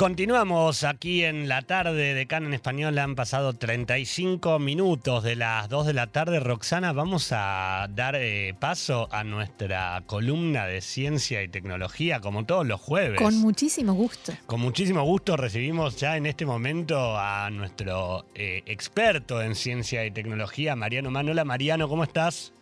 Continuamos aquí en la tarde de CAN en español. Han pasado 35 minutos de las 2 de la tarde. Roxana, vamos a dar eh, paso a nuestra columna de ciencia y tecnología, como todos los jueves. Con muchísimo gusto. Con muchísimo gusto recibimos ya en este momento a nuestro eh, experto en ciencia y tecnología, Mariano Manola. Mariano, ¿cómo estás?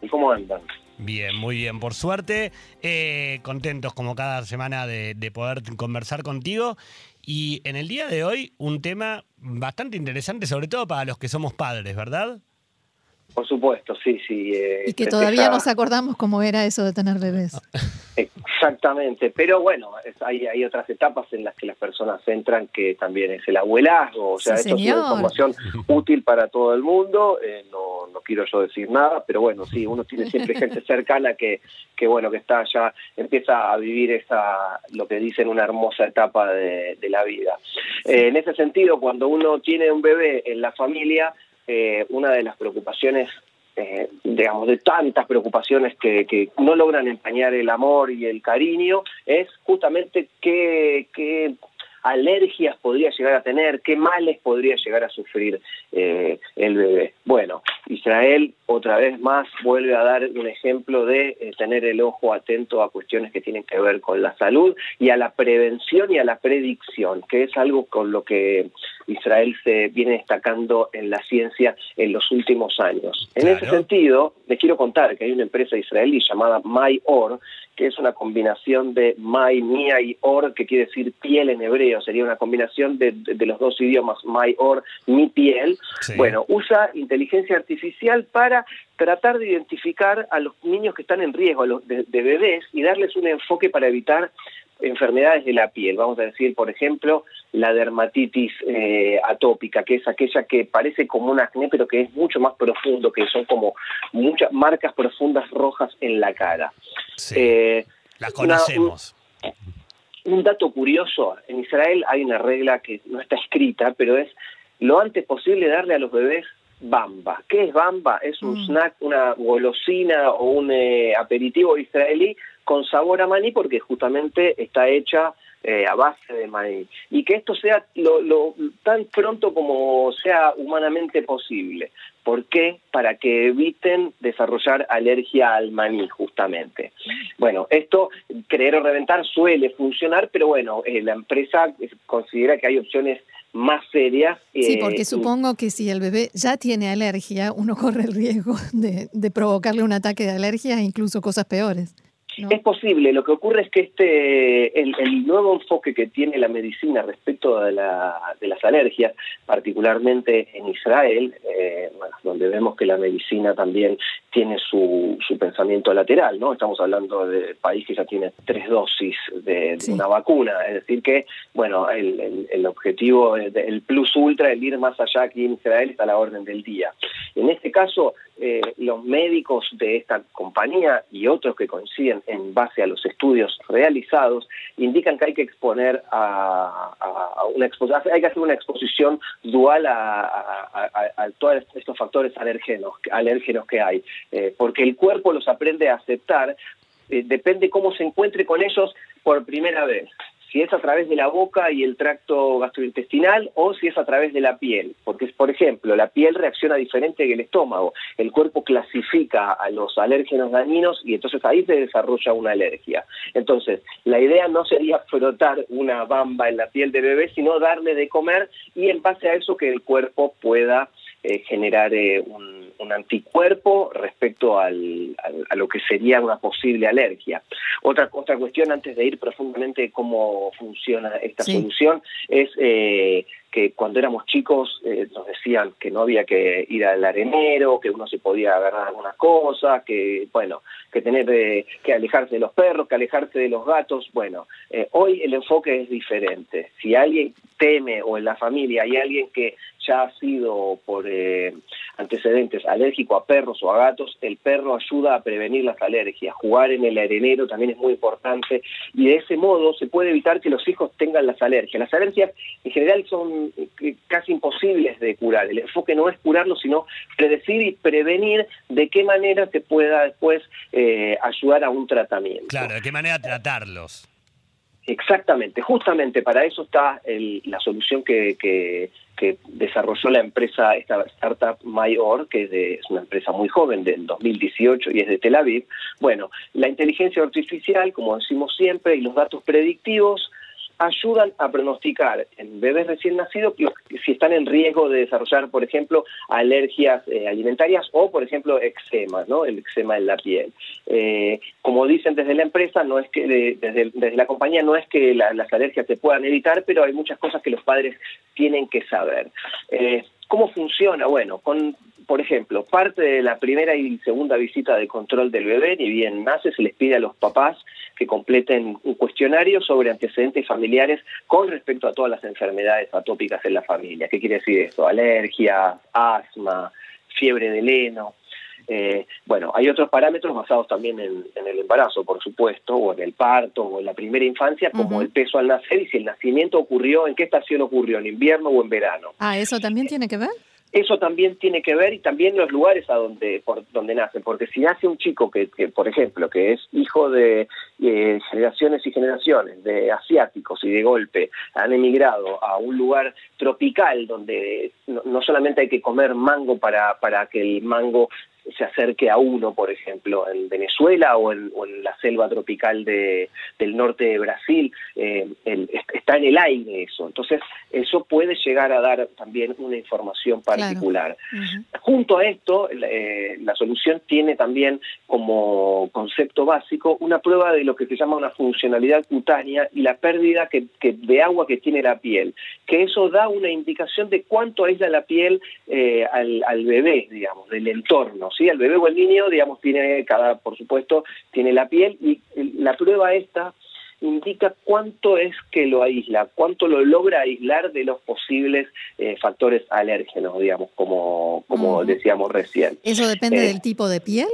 ¿Y cómo andan? Bien, muy bien, por suerte. Eh, contentos como cada semana de, de, poder conversar contigo. Y en el día de hoy, un tema bastante interesante, sobre todo para los que somos padres, ¿verdad? Por supuesto, sí, sí. Eh, y que todavía nos acordamos cómo era eso de tener bebés. Exactamente, pero bueno, es, hay, hay otras etapas en las que las personas entran que también es el abuelazgo, o sea, Sí, esto es una señor. información útil para todo el mundo, eh, no, no quiero yo decir nada, pero bueno, sí, uno tiene siempre gente cercana que, que bueno, que está ya, empieza a vivir esa, lo que dicen, una hermosa etapa de, de la vida. Eh, en ese sentido, cuando uno tiene un bebé en la familia, eh, una de las preocupaciones eh, digamos, de tantas preocupaciones que, no logran empañar el amor y el cariño, es justamente qué, qué alergias podría llegar a tener, qué males podría llegar a sufrir eh, el bebé. Bueno, Israel otra vez más vuelve a dar un ejemplo de eh, tener el ojo atento a cuestiones que tienen que ver con la salud y a la prevención y a la predicción, que es algo con lo que Israel se viene destacando en la ciencia en los últimos años. En Claro. ese sentido, les quiero contar que hay una empresa israelí llamada MyOr, que es una combinación de My, Mia y Or, que quiere decir piel en hebreo, sería una combinación de, de- de los dos idiomas, My Or, mi piel. Sí. Bueno, usa inteligencia artificial para tratar de identificar a los niños que están en riesgo, a los de, de bebés, y darles un enfoque para evitar enfermedades de la piel. Vamos a decir, por ejemplo, la dermatitis eh, atópica, que es aquella que parece como un acné, pero que es mucho más profundo, que son como muchas marcas profundas rojas en la cara. Sí, Eh, las una- conocemos. un dato curioso, en Israel hay una regla que no está escrita, pero es lo antes posible darle a los bebés bamba. ¿Qué es bamba? Es un Mm. snack, una golosina o un eh, aperitivo israelí con sabor a maní porque justamente está hecha eh, a base de maní. Y que esto sea lo, lo- tan pronto como sea humanamente posible. ¿Por qué? Para que eviten desarrollar alergia al maní, justamente. Bueno, esto, creer o reventar, suele funcionar, pero bueno, eh, la empresa considera que hay opciones más serias. Sí, porque supongo que si el bebé ya tiene alergia, uno corre el riesgo de, de provocarle un ataque de alergia e incluso cosas peores. ¿No? Es posible, lo que ocurre es que este el, el nuevo enfoque que tiene la medicina respecto de, la, de las alergias, particularmente en Israel, eh, bueno, donde vemos que la medicina también tiene su, su pensamiento lateral, ¿no? Estamos hablando de país que ya tiene tres dosis de, de Sí. una vacuna, es decir que, bueno, el, el- el objetivo, el, el plus ultra, el ir más allá aquí en Israel está a la orden del día. En este caso, eh, los médicos de esta compañía y otros que coinciden en base a los estudios realizados indican que hay que exponer a, una hay que hacer una exposición dual a, todos estos factores alérgenos, alérgenos que hay, eh, porque el cuerpo los aprende a aceptar, eh, depende cómo se encuentre con ellos por primera vez si es a través de la boca y el tracto gastrointestinal o si es a través de la piel. Porque, por ejemplo, la piel reacciona diferente que el estómago. El cuerpo clasifica a los alérgenos dañinos y entonces ahí se desarrolla una alergia. Entonces, la idea no sería frotar una bamba en la piel de bebé, sino darle de comer y en base a eso que el cuerpo pueda eh, generar eh, un, un anticuerpo respecto al, al- a lo que sería una posible alergia. Otra, otra cuestión, antes de ir profundamente cómo funciona esta Sí. solución, es eh, que cuando éramos chicos eh, nos decían que no había que ir al arenero, que uno se podía agarrar algunas cosas, que bueno, que tener eh, que alejarse de los perros, que alejarse de los gatos. Bueno, eh, hoy el enfoque es diferente. Si alguien teme o en la familia hay alguien que ya ha sido por eh, antecedentes alérgico a perros o a gatos, el perro ayuda a prevenir las alergias. Jugar en el arenero también es muy importante y de ese modo se puede evitar que los hijos tengan las alergias. Las alergias en general son eh, casi imposibles de curar. El enfoque no es curarlo, sino predecir y prevenir de qué manera se pueda después eh, ayudar a un tratamiento. Claro, de qué manera tratarlos. Exactamente, justamente para eso está la solución que, que, desarrolló la empresa, esta startup Mayor, que es, una empresa muy joven, del 2018 y es de Tel Aviv. Bueno, la inteligencia artificial, como decimos siempre, y los datos predictivos ayudan a pronosticar en bebés recién nacidos si están en riesgo de desarrollar, por ejemplo, alergias eh, alimentarias o, por ejemplo, eczema, ¿no? El eczema en la piel. Eh, como dicen desde la empresa, no es que desde, desde, la compañía no es que las alergias se puedan evitar, pero hay muchas cosas que los padres tienen que saber. Eh, ¿Cómo funciona? Bueno, con por ejemplo, parte de la primera y segunda visita de control del bebé, ni bien nace, se les pide a los papás que completen un cuestionario sobre antecedentes familiares con respecto a todas las enfermedades atópicas en la familia. ¿Qué quiere decir esto? Alergia, asma, fiebre de heno. Eh, bueno, hay otros parámetros basados también en, el embarazo, por supuesto, o en el parto, o en la primera infancia, como el peso al nacer y si el nacimiento ocurrió, en qué estación ocurrió, en invierno o en verano. Ah, ¿eso también tiene que ver? Eso también tiene que ver y también los lugares a donde por donde nacen porque si nace un chico que, por ejemplo que es hijo de eh, generaciones y generaciones de asiáticos y de golpe han emigrado a un lugar tropical donde no, no solamente hay que comer mango para para que el mango se acerque a uno, por ejemplo, en Venezuela o en, la selva tropical de, del norte de Brasil, eh, está en el aire eso. Entonces, eso puede llegar a dar también una información particular. Junto a esto, eh, la solución tiene también como concepto básico una prueba de lo que se llama una funcionalidad cutánea y la pérdida que, de agua que tiene la piel, que eso da una indicación de cuánto aísla la piel eh, al, al bebé, digamos, del entorno. ¿Sí? El bebé o el niño, digamos, tiene cada, por supuesto, tiene la piel y la prueba esta indica cuánto es que lo aísla, cuánto lo logra aislar de los posibles eh, factores alérgenos, digamos, como, como decíamos recién. ¿Eso depende eh, del tipo de piel?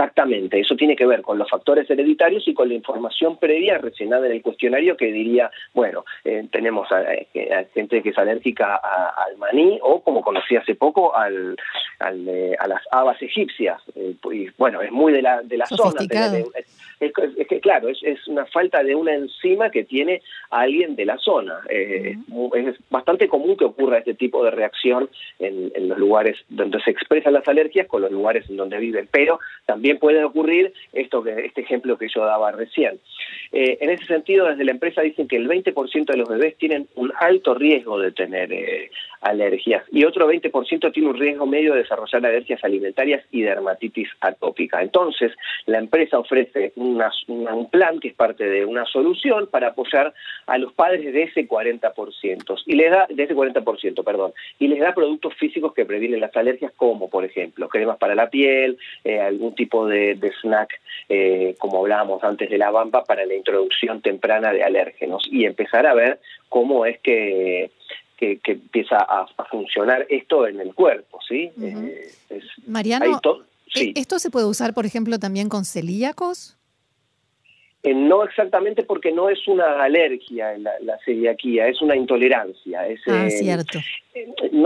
Exactamente, eso tiene que ver con los factores hereditarios y con la información previa rellenada en el cuestionario que diría, bueno, eh, tenemos eh, a, gente que es alérgica al maní o, como conocí hace poco, al, a las habas egipcias. Eh, y, bueno, es muy de la, de la zona. es, que, claro, es, es, una falta de una enzima que tiene alguien de la zona. Es bastante común que ocurra este tipo de reacción en, en los lugares donde se expresan las alergias con los lugares en donde viven, pero también puede ocurrir esto que este ejemplo que yo daba recién. Eh, en ese sentido, desde la empresa dicen que el 20% de los bebés tienen un alto riesgo de tener eh, alergias y otro 20% tiene un riesgo medio de desarrollar alergias alimentarias y dermatitis atópica. Entonces, la empresa ofrece un plan que es parte de una solución para apoyar a los padres de ese 40% y les da de ese 40%, perdón, y les da productos físicos que previenen las alergias como, por ejemplo, cremas para la piel, eh, algún tipo de, snack, eh, como hablábamos antes de la bamba, para la introducción temprana de alérgenos y empezar a ver cómo es que que, empieza a, funcionar esto en el cuerpo, ¿sí? Eh, Mariano, ¿e-, ¿esto se puede usar, por ejemplo, también con celíacos? Eh, no exactamente porque no es una alergia la, la celiaquía, es una intolerancia. Es, ah, eh, cierto.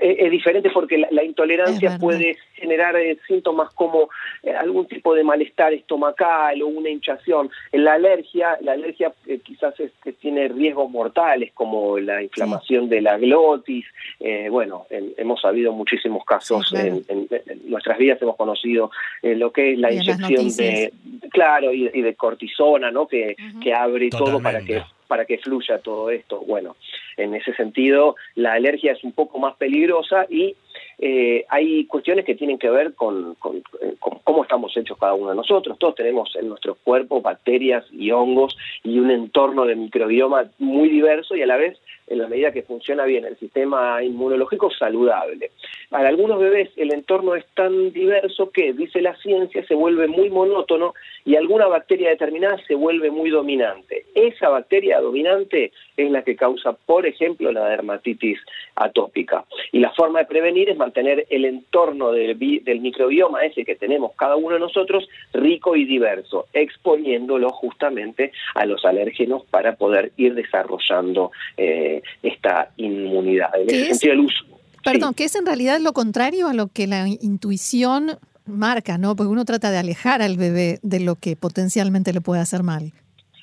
Es, diferente porque la, intolerancia puede generar eh, síntomas como eh, algún tipo de malestar estomacal o una hinchación. En la alergia, la alergia eh, quizás es, que tiene riesgos mortales como la inflamación de la glotis. bueno, hemos sabido muchísimos casos en, nuestras vidas, hemos conocido lo que es la inyección de, claro, y, de cortisona, ¿no? Que, que abre todo para que para que fluya todo esto. Bueno, en ese sentido, la alergia es un poco más peligrosa y eh, hay cuestiones que tienen que ver con, con, cómo estamos hechos cada uno de nosotros. Todos tenemos en nuestro cuerpo bacterias y hongos y un entorno de microbioma muy diverso y a la vez en la medida que funciona bien el sistema inmunológico saludable. Para algunos bebés el entorno es tan diverso que, dice la ciencia, se vuelve muy monótono y alguna bacteria determinada se vuelve muy dominante. Esa bacteria dominante es la que causa, por ejemplo, la dermatitis atópica. Y la forma de prevenir es mantener el entorno del, microbioma ese que tenemos cada uno de nosotros rico y diverso, exponiéndolo justamente a los alérgenos para poder ir desarrollando eh, esta inmunidad. En ese sentido, el uso. Perdón, que es en realidad lo contrario a lo que la intuición marca, ¿no? Porque uno trata de alejar al bebé de lo que potencialmente le puede hacer mal.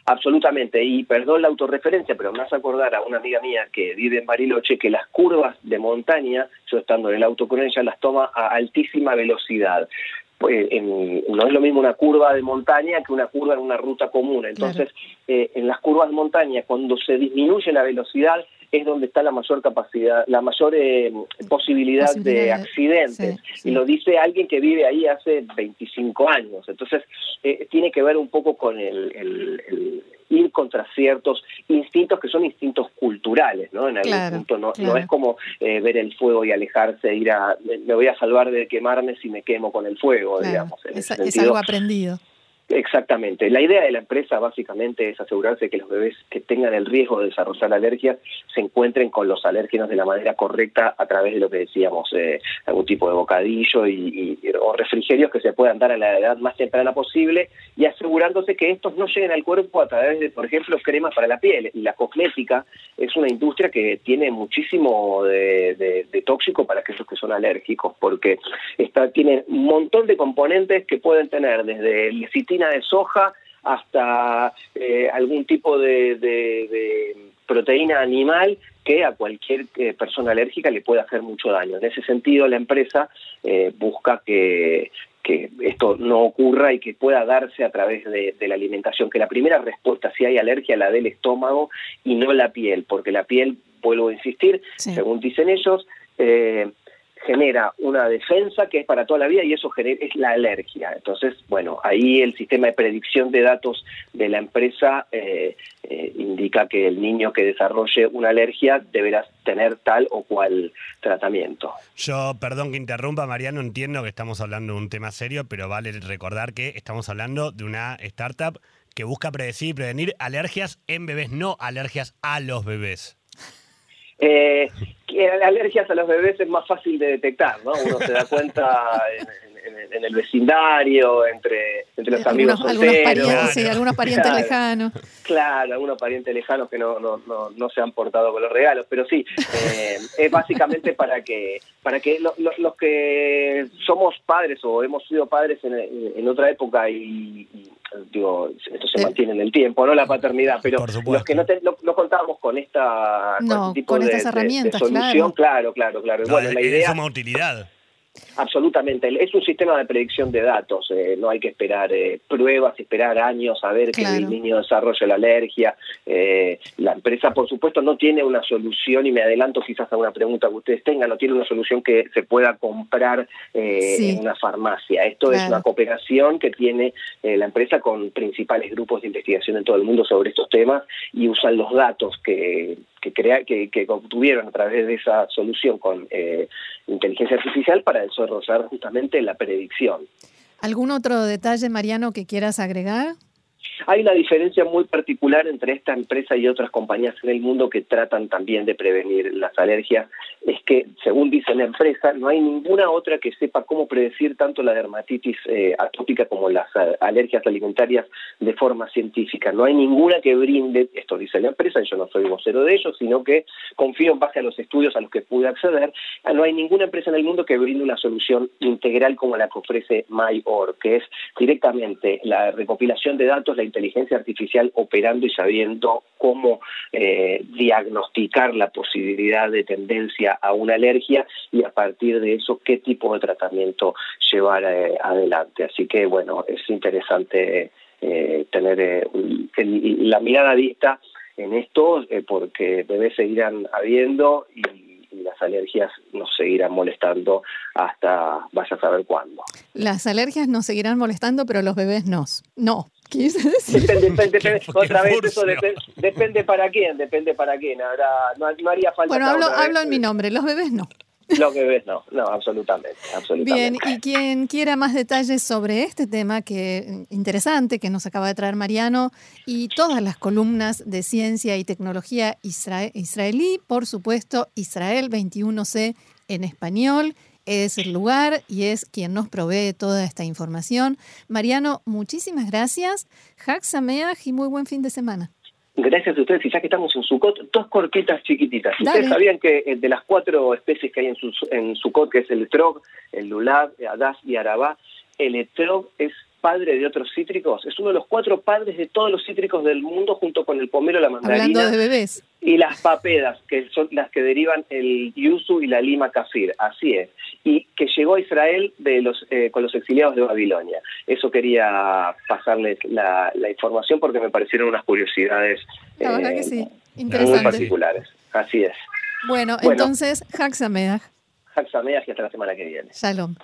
Absolutamente, y perdón la autorreferencia, pero me hace acordar a una amiga mía que vive en Bariloche que las curvas de montaña, yo estando en el auto con ella, las toma a altísima velocidad. Pues, no es lo mismo una curva de montaña que una curva en una ruta común. Entonces, eh, en las curvas de montaña, cuando se disminuye la velocidad, es donde está la mayor capacidad, la mayor eh, posibilidad, de accidentes. Y lo dice alguien que vive ahí hace 25 años. Entonces, eh, tiene que ver un poco con el, ir contra ciertos instintos que son instintos culturales, ¿no? En algún punto no, no es como eh, ver el fuego y alejarse, ir a, me voy a salvar de quemarme si me quemo con el fuego, digamos. es algo aprendido. Exactamente. La idea de la empresa básicamente es asegurarse que los bebés que tengan el riesgo de desarrollar alergias se encuentren con los alérgenos de la manera correcta a través de lo que decíamos, eh, algún tipo de bocadillo y, o refrigerios que se puedan dar a la edad más temprana posible y asegurándose que estos no lleguen al cuerpo a través de, por ejemplo, cremas para la piel. Y la cosmética es una industria que tiene muchísimo de, tóxico para aquellos que son alérgicos porque está, tiene un montón de componentes que pueden tener desde de soja hasta eh, algún tipo de, proteína animal que a cualquier eh, persona alérgica le puede hacer mucho daño. En ese sentido, la empresa eh, busca que, esto no ocurra y que pueda darse a través de, la alimentación, que la primera respuesta, si hay alergia, la del estómago y no la piel, porque la piel, vuelvo a insistir, según dicen ellos, genera una defensa que es para toda la vida y eso es la alergia. Entonces, bueno, ahí el sistema de predicción de datos de la empresa eh, eh, indica que el niño que desarrolle una alergia deberá tener tal o cual tratamiento. Yo, perdón que interrumpa, Mariano, entiendo que estamos hablando de un tema serio, pero vale recordar que estamos hablando de una startup que busca predecir y prevenir alergias en bebés, no alergias a los bebés. Eh, alergias a los bebés es más fácil de detectar, ¿no? Uno se da cuenta en, el vecindario, entre, entre los amigos solteros. Algunos parientes, algunos parientes lejanos. Claro, algunos parientes lejanos que no, no, no, se han portado con los regalos, pero sí, eh, es básicamente para que para que los que somos padres o hemos sido padres en, en otra época y digo, esto se mantiene en el tiempo, no la paternidad, pero los que no, no, contábamos con esta tipo de, herramientas, solución, claro, claro, claro. bueno, la idea es una utilidad. Absolutamente, es un sistema de predicción de datos, eh, no hay que esperar eh, pruebas, esperar años a ver que el niño desarrolle la alergia. Eh, la empresa, por supuesto, no tiene una solución, y me adelanto quizás a una pregunta que ustedes tengan, no tiene una solución que se pueda comprar en una farmacia. Esto es una cooperación que tiene la empresa con principales grupos de investigación en todo el mundo sobre estos temas y usan los datos que, que, crea, que, que, obtuvieron a través de esa solución con eh, inteligencia artificial para desarrollar justamente la predicción. ¿Algún otro detalle, Mariano, que quieras agregar? Hay una diferencia muy particular entre esta empresa y otras compañías en el mundo que tratan también de prevenir las alergias. Es que, según dice la empresa, no hay ninguna otra que sepa cómo predecir tanto la dermatitis eh, atópica como las eh, alergias alimentarias de forma científica. No hay ninguna que brinde, esto dice la empresa, yo no soy vocero de ellos, sino que confío en base a los estudios a los que pude acceder, no hay ninguna empresa en el mundo que brinde una solución integral como la que ofrece MyOr, que es directamente la recopilación de datos, la inteligencia artificial operando y sabiendo cómo eh, diagnosticar la posibilidad de tendencia a una alergia y a partir de eso qué tipo de tratamiento llevar eh, adelante. Así que bueno, es interesante eh, tener la mirada vista en esto porque bebés seguirán habiendo y y las alergias nos seguirán molestando hasta vaya a saber cuándo. Las alergias nos seguirán molestando, pero los bebés no. No. Depende, otra vez eso depende, para quién, depende para quién. Ahora no, haría falta. Bueno, hablo, hablo en mi nombre, los bebés no. Los bebés no, no, absolutamente, absolutamente. Bien, y quien quiera más detalles sobre este tema que interesante que nos acaba de traer Mariano y todas las columnas de ciencia y tecnología israelí, por supuesto, Israel 21C en español es el lugar y es quien nos provee toda esta información. Mariano, muchísimas gracias. Hak y muy buen fin de semana. Gracias a ustedes, y ya que estamos en Sucot, dos corquetas chiquititas. Ustedes sabían que eh, de las cuatro especies que hay en, su, en Sucot, que es el trog, el lulav, adas y arabá, el etrog es padre de otros cítricos, es uno de los cuatro padres de todos los cítricos del mundo junto con el pomelo, la mandarina de bebés. y las papedas, que son las que derivan el yuzu y la lima kafir, así es, y que llegó a Israel de los, eh, con los exiliados de Babilonia. Eso quería pasarles la, información porque me parecieron unas curiosidades eh, muy particulares. Así es. Bueno, entonces, Haxameach. Haxameach y hasta la semana que viene. Shalom.